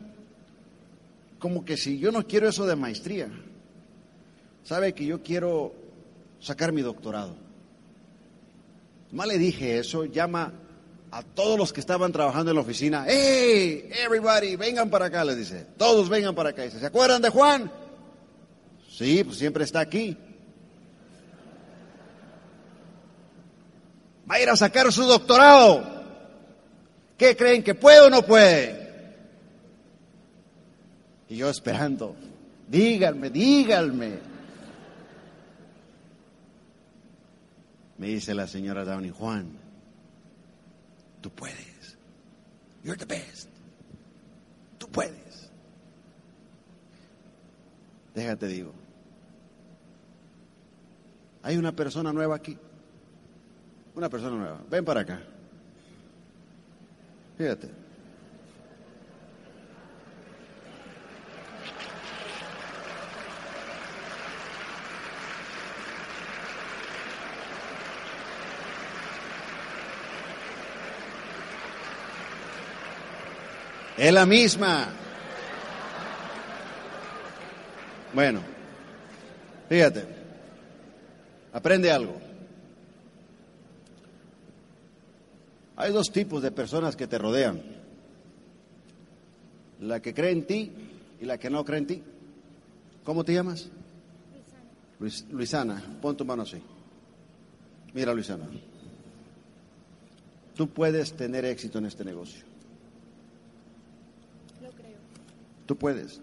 como que si yo no quiero eso de maestría, sabe que yo quiero sacar mi doctorado. Más le dije eso, llama a todos los que estaban trabajando en la oficina, hey, everybody, vengan para acá, les dice, todos vengan para acá. Dice, ¿se acuerdan de Juan? Sí, pues siempre está aquí. Va a ir a sacar su doctorado. ¿Qué creen que puede o no puede? Y yo esperando, díganme, díganme. Me dice la señora Downey, Juan, Tú puedes. You're the best. Tú puedes. Déjate digo. Hay una persona nueva aquí. Una persona nueva. Ven para acá. Fíjate. Es la misma. Bueno, fíjate, aprende algo. Hay dos tipos de personas que te rodean. La que cree en ti y la que no cree en ti. ¿Cómo te llamas? Luisana. Luisana, pon tu mano así. Mira, Luisana. Tú puedes tener éxito en este negocio. Tú puedes.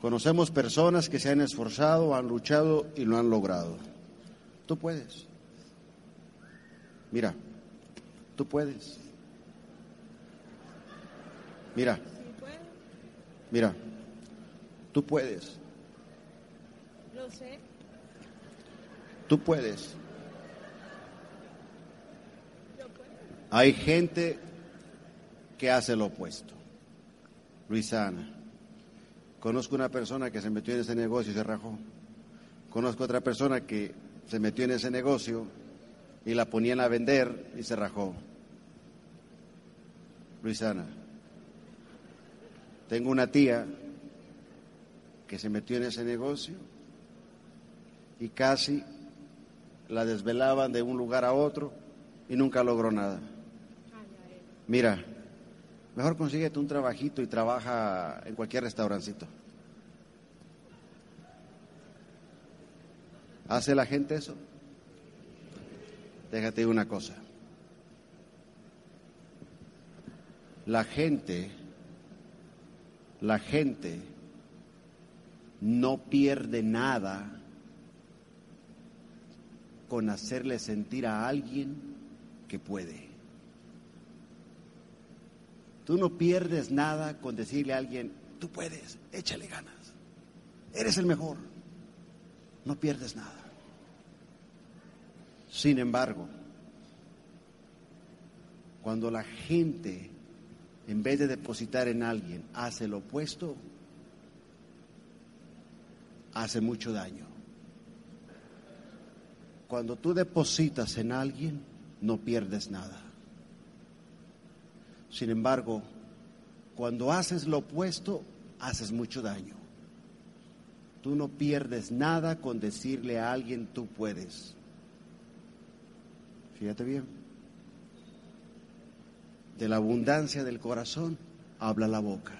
Conocemos personas que se han esforzado, han luchado y lo han logrado. Tú puedes. Mira, tú puedes. Mira. Mira, tú puedes. Lo sé. Tú puedes. Hay gente que hace lo opuesto. Luisana. Conozco una persona que se metió en ese negocio y se rajó. Conozco otra persona que se metió en ese negocio y la ponían a vender y se rajó. Luisana, tengo una tía que se metió en ese negocio y casi la desvelaban de un lugar a otro y nunca logró nada. Mira, Mejor consíguete un trabajito y trabaja en cualquier restaurancito. ¿Hace la gente eso? Déjate una cosa. La gente, la gente no pierde nada con hacerle sentir a alguien que puede. Tú no pierdes nada con decirle a alguien, tú puedes, échale ganas, eres el mejor. No pierdes nada. Sin embargo, cuando la gente, en vez de depositar en alguien, hace lo opuesto, hace mucho daño. Cuando tú depositas en alguien, no pierdes nada. Sin embargo, cuando haces lo opuesto, haces mucho daño. Tú no pierdes nada con decirle a alguien tú puedes. Fíjate bien. De la abundancia del corazón habla la boca.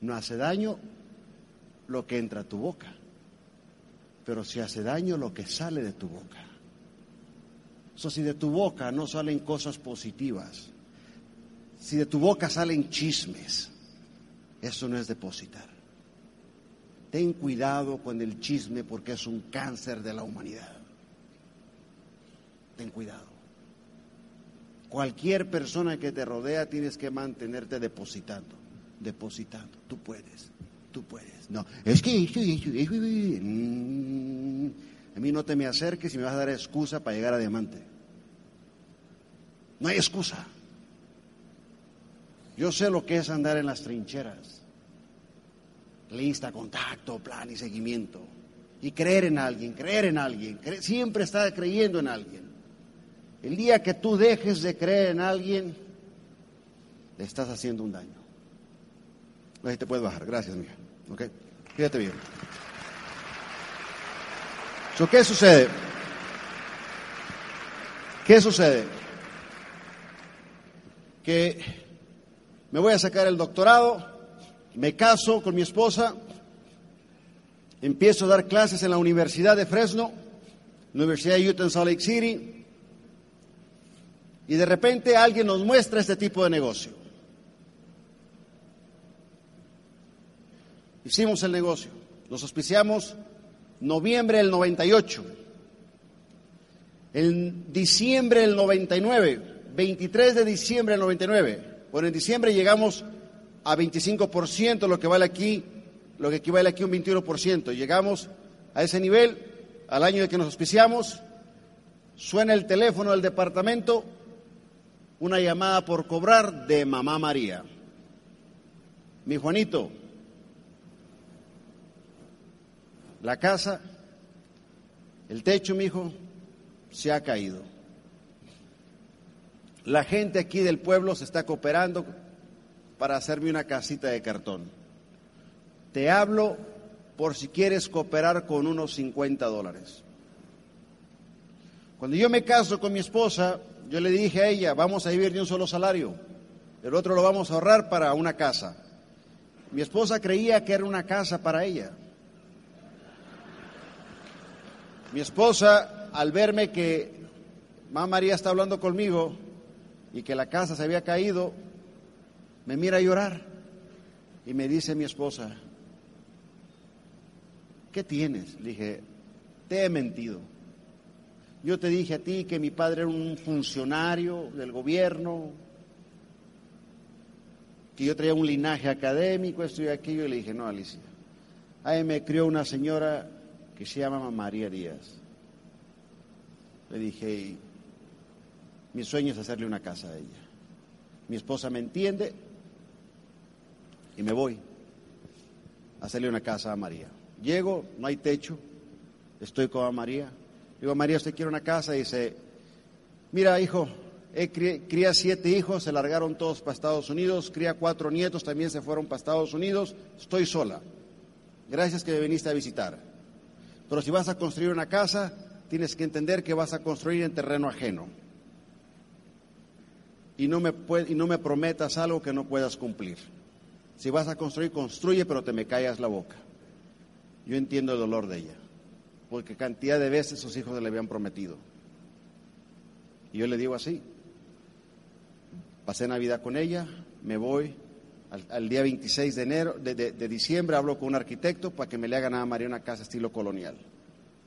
No hace daño lo que entra a tu boca, pero si hace daño lo que sale de tu boca si de tu boca no salen cosas positivas, si de tu boca salen chismes, eso no es depositar. Ten cuidado con el chisme porque es un cáncer de la humanidad. Ten cuidado. Cualquier persona que te rodea tienes que mantenerte depositando, depositando. Tú puedes, tú puedes. No, es que mm, a mí no te me acerques y me vas a dar excusa para llegar a diamante. No hay excusa. Yo sé lo que es andar en las trincheras. Lista, contacto, plan y seguimiento. Y creer en alguien, creer en alguien. siempre estar creyendo en alguien. El día que tú dejes de creer en alguien, le estás haciendo un daño. Ahí te puedes bajar. Gracias, mija. ¿Ok? Fíjate bien. ¿Qué sucede? ¿Qué sucede? Que me voy a sacar el doctorado, me caso con mi esposa, empiezo a dar clases en la Universidad de Fresno, Universidad de Utah en Salt Lake City, y de repente alguien nos muestra este tipo de negocio. Hicimos el negocio, nos auspiciamos noviembre del 98, en diciembre del 99, 23 de diciembre del 99, bueno, en diciembre llegamos a 25%, lo que vale aquí, lo que equivale aquí a un 21%. Llegamos a ese nivel, al año de que nos auspiciamos, suena el teléfono del departamento, una llamada por cobrar de mamá María. Mi Juanito, la casa, el techo, mi hijo, se ha caído. La gente aquí del pueblo se está cooperando para hacerme una casita de cartón. Te hablo por si quieres cooperar con unos 50 dólares. Cuando yo me caso con mi esposa, yo le dije a ella, vamos a vivir de un solo salario, el otro lo vamos a ahorrar para una casa. Mi esposa creía que era una casa para ella. Mi esposa, al verme que mamá María está hablando conmigo y que la casa se había caído, me mira a llorar y me dice mi esposa, ¿qué tienes? Le dije, te he mentido. Yo te dije a ti que mi padre era un funcionario del gobierno, que yo traía un linaje académico, esto y aquello, y le dije, no, Alicia, ahí me crió una señora que se llama María Díaz. Le dije, mi sueño es hacerle una casa a ella. Mi esposa me entiende y me voy a hacerle una casa a María. Llego, no hay techo, estoy con María. Digo, María, ¿usted quiere una casa? Y dice, mira, hijo, he cría siete hijos, se largaron todos para Estados Unidos, cría cuatro nietos, también se fueron para Estados Unidos, estoy sola. Gracias que me viniste a visitar. Pero si vas a construir una casa, tienes que entender que vas a construir en terreno ajeno. Y no me, y no me prometas algo que no puedas cumplir. Si vas a construir, construye, pero te me callas la boca. Yo entiendo el dolor de ella, porque cantidad de veces sus hijos le habían prometido. Y yo le digo así, pasé Navidad con ella, me voy, al, día 26 de, enero, de, diciembre hablo con un arquitecto para que me le hagan a María una casa estilo colonial.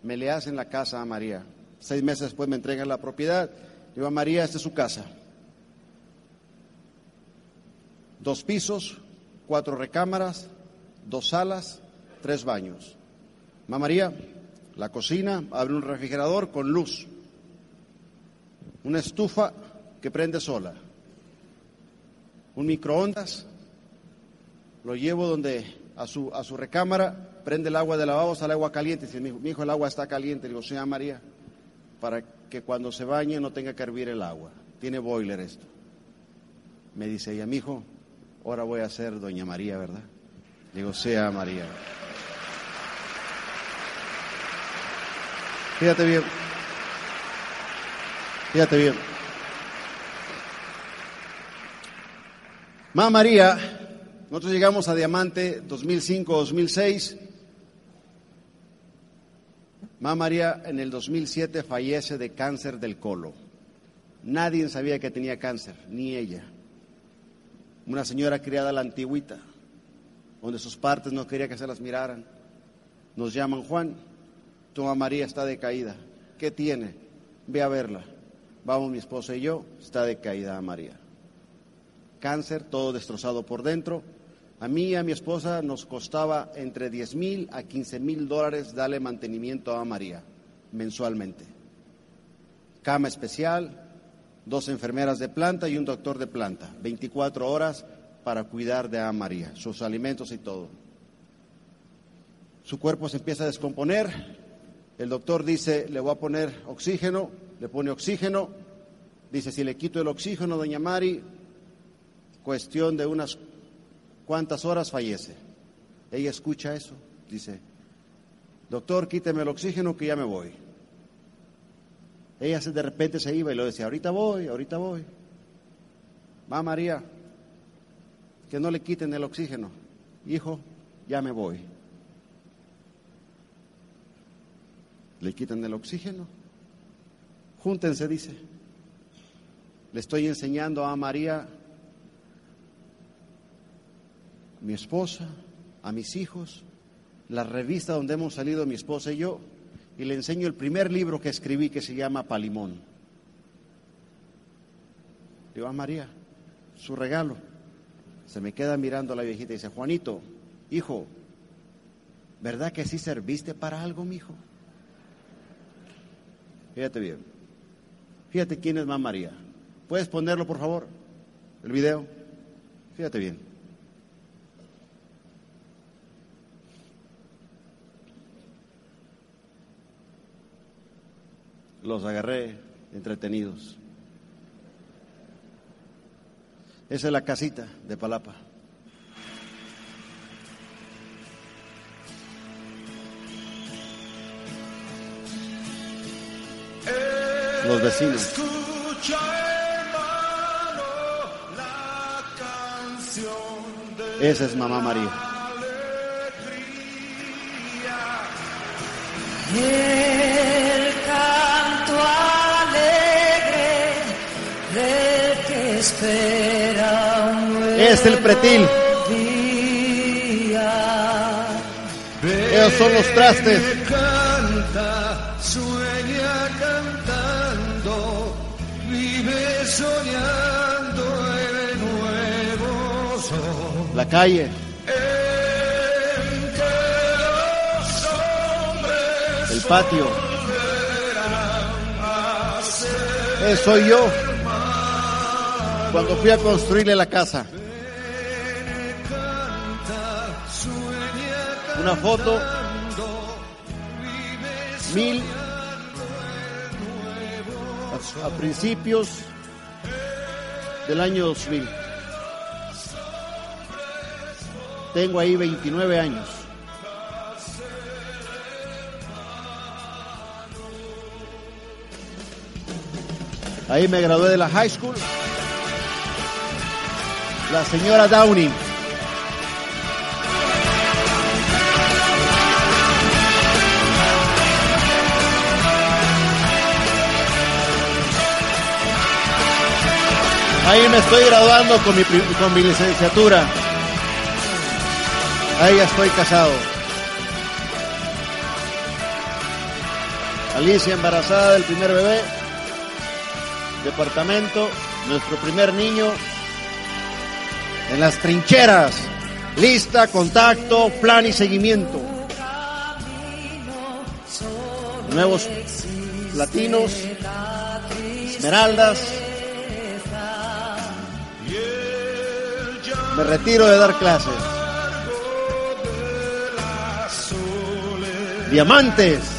Me le hacen la casa a María. Seis meses después me entregan la propiedad. Digo a María, esta es su casa. Dos pisos, cuatro recámaras, dos salas, tres baños. Mamá María, la cocina, abre un refrigerador con luz. Una estufa que prende sola. Un microondas lo llevo donde a su, a su recámara, prende el agua de lavabo, sale agua caliente. Dice, mi hijo, el agua está caliente. Digo, señora María, para que cuando se bañe no tenga que hervir el agua. Tiene boiler esto. Me dice ella, mi hijo, ahora voy a ser doña María, ¿verdad? Digo, sea María. Fíjate bien. Fíjate bien. Mamá María nosotros llegamos a Diamante 2005-2006. Mamá María en el 2007 fallece de cáncer del colo. Nadie sabía que tenía cáncer, ni ella. Una señora criada a la antigüita, donde sus partes no quería que se las miraran. Nos llaman Juan, tu mamá María está decaída. ¿Qué tiene? Ve a verla. Vamos mi esposa y yo, está decaída María. Cáncer, todo destrozado por dentro, a mí y a mi esposa nos costaba entre 10 mil a 15 mil dólares darle mantenimiento a María mensualmente. Cama especial, dos enfermeras de planta y un doctor de planta, 24 horas para cuidar de a María, sus alimentos y todo. Su cuerpo se empieza a descomponer, el doctor dice, le voy a poner oxígeno, le pone oxígeno, dice, si le quito el oxígeno, doña Mari, cuestión de unas cuantas horas fallece. Ella escucha eso, dice, doctor, quíteme el oxígeno que ya me voy. Ella de repente se iba y le decía, ahorita voy, ahorita voy. Va María, que no le quiten el oxígeno. Hijo, ya me voy. Le quitan el oxígeno. Júntense, dice. Le estoy enseñando a María, mi esposa, a mis hijos, la revista donde hemos salido mi esposa y yo, y le enseño el primer libro que escribí que se llama Palimón. Digo, a ah, María, su regalo. Se me queda mirando la viejita y dice, Juanito, hijo, ¿verdad que sí serviste para algo, mi hijo? Fíjate bien. Fíjate quién es Mamá María. ¿Puedes ponerlo, por favor? El video. Fíjate bien. Los agarré entretenidos. Esa es la casita de Palapa. Los vecinos. Esa es Mamá María. El Es el pretil. Esos son los trastes. Canta, sueña cantando, vive soñando el nuevo sol. La calle. El patio. Eso soy yo. Cuando fui a construirle la casa. Una foto. Mil. A, principios del año 2000. Tengo ahí 29 años. Ahí me gradué de la high school. La señora Downing. Ahí me estoy graduando con mi, con mi licenciatura. Ahí ya estoy casado. Alicia embarazada del primer bebé. Departamento, nuestro primer niño. En las trincheras. Lista, contacto, plan y seguimiento. Nuevos latinos, esmeraldas. Me retiro de dar clases. Diamantes.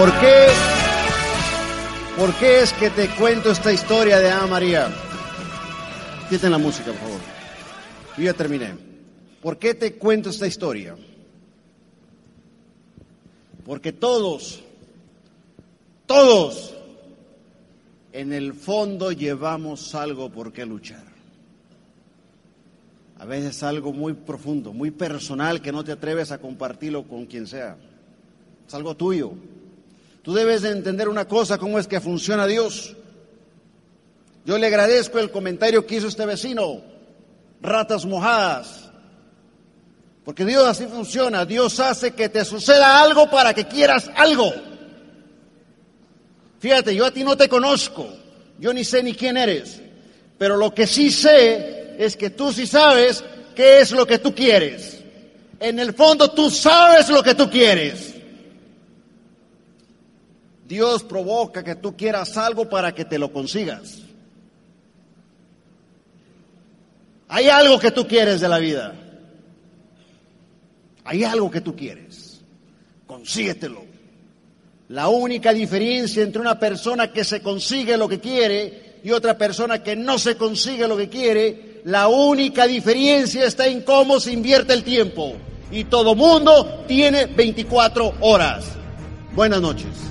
¿Por qué? ¿Por qué es que te cuento esta historia de Ana María? Quiten la música, por favor. Yo ya terminé. ¿Por qué te cuento esta historia? Porque todos, todos, en el fondo llevamos algo por qué luchar. A veces algo muy profundo, muy personal que no te atreves a compartirlo con quien sea. Es algo tuyo. Tú debes de entender una cosa, cómo es que funciona Dios. Yo le agradezco el comentario que hizo este vecino. Ratas mojadas. Porque Dios así funciona. Dios hace que te suceda algo para que quieras algo. Fíjate, yo a ti no te conozco. Yo ni sé ni quién eres. Pero lo que sí sé es que tú sí sabes qué es lo que tú quieres. En el fondo tú sabes lo que tú quieres. Dios provoca que tú quieras algo para que te lo consigas. Hay algo que tú quieres de la vida. Hay algo que tú quieres. Consíguetelo. La única diferencia entre una persona que se consigue lo que quiere y otra persona que no se consigue lo que quiere, la única diferencia está en cómo se invierte el tiempo. Y todo mundo tiene 24 horas. Buenas noches.